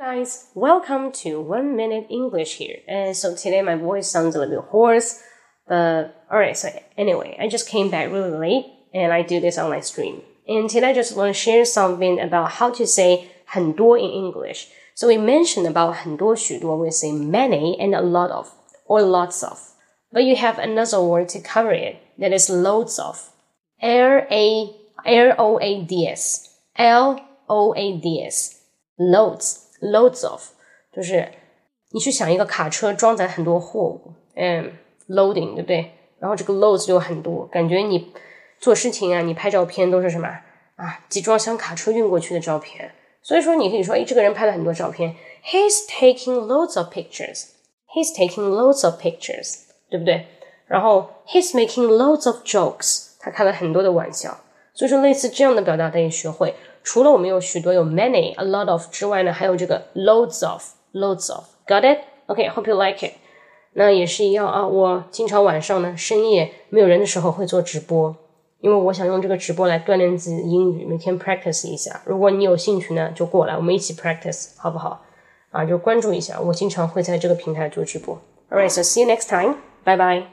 Guys, welcome to One Minute English here. And so today my voice sounds a little bit hoarse, but alright, so anyway, I just came back really late and I do this on my stream. And today I just want to share something about how to say 很多 in English. So we mentioned about 很多许多, we say many and a lot of, or lots of. But you have another word to cover it, that is loads of. L A L O A D S. L O A D S. Loads. Loads of 就是你去想一个卡车装载很多货物，嗯，loading 对不对？然后这个 loads 就很多，感觉你做事情啊，你拍照片都是什么啊？集装箱卡车运过去的照片。所以说你可以说，哎，这个人拍了很多照片，He's taking loads of pictures. He's taking loads of pictures，对不对？然后 He's making loads of jokes，他开了很多的玩笑。所以说类似这样的表达得以学会。除了我们有许多有 many、a lot of 之外呢，还有这个 loads of、loads of。Got it? Okay, hope you like it. 那也是一样啊，我经常晚上呢深夜没有人的时候会做直播，因为我想用这个直播来锻炼自己的英语，每天 practice 一下。如果你有兴趣呢，就过来，我们一起 practice，好不好？啊，就关注一下，我经常会在这个平台做直播。Alright, so see you next time. Bye bye.